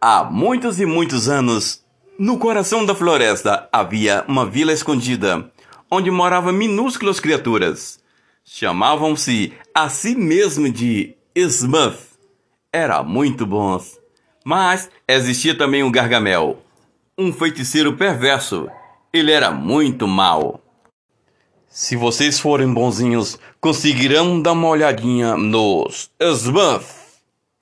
Há muitos e muitos anos, no coração da floresta havia uma vila escondida, onde moravam minúsculas criaturas. Chamavam-se a si mesmo de Smurf. Era muito bons. Mas existia também um Gargamel, um feiticeiro perverso. Ele era muito mau. Se vocês forem bonzinhos, conseguirão dar uma olhadinha nos Smurf.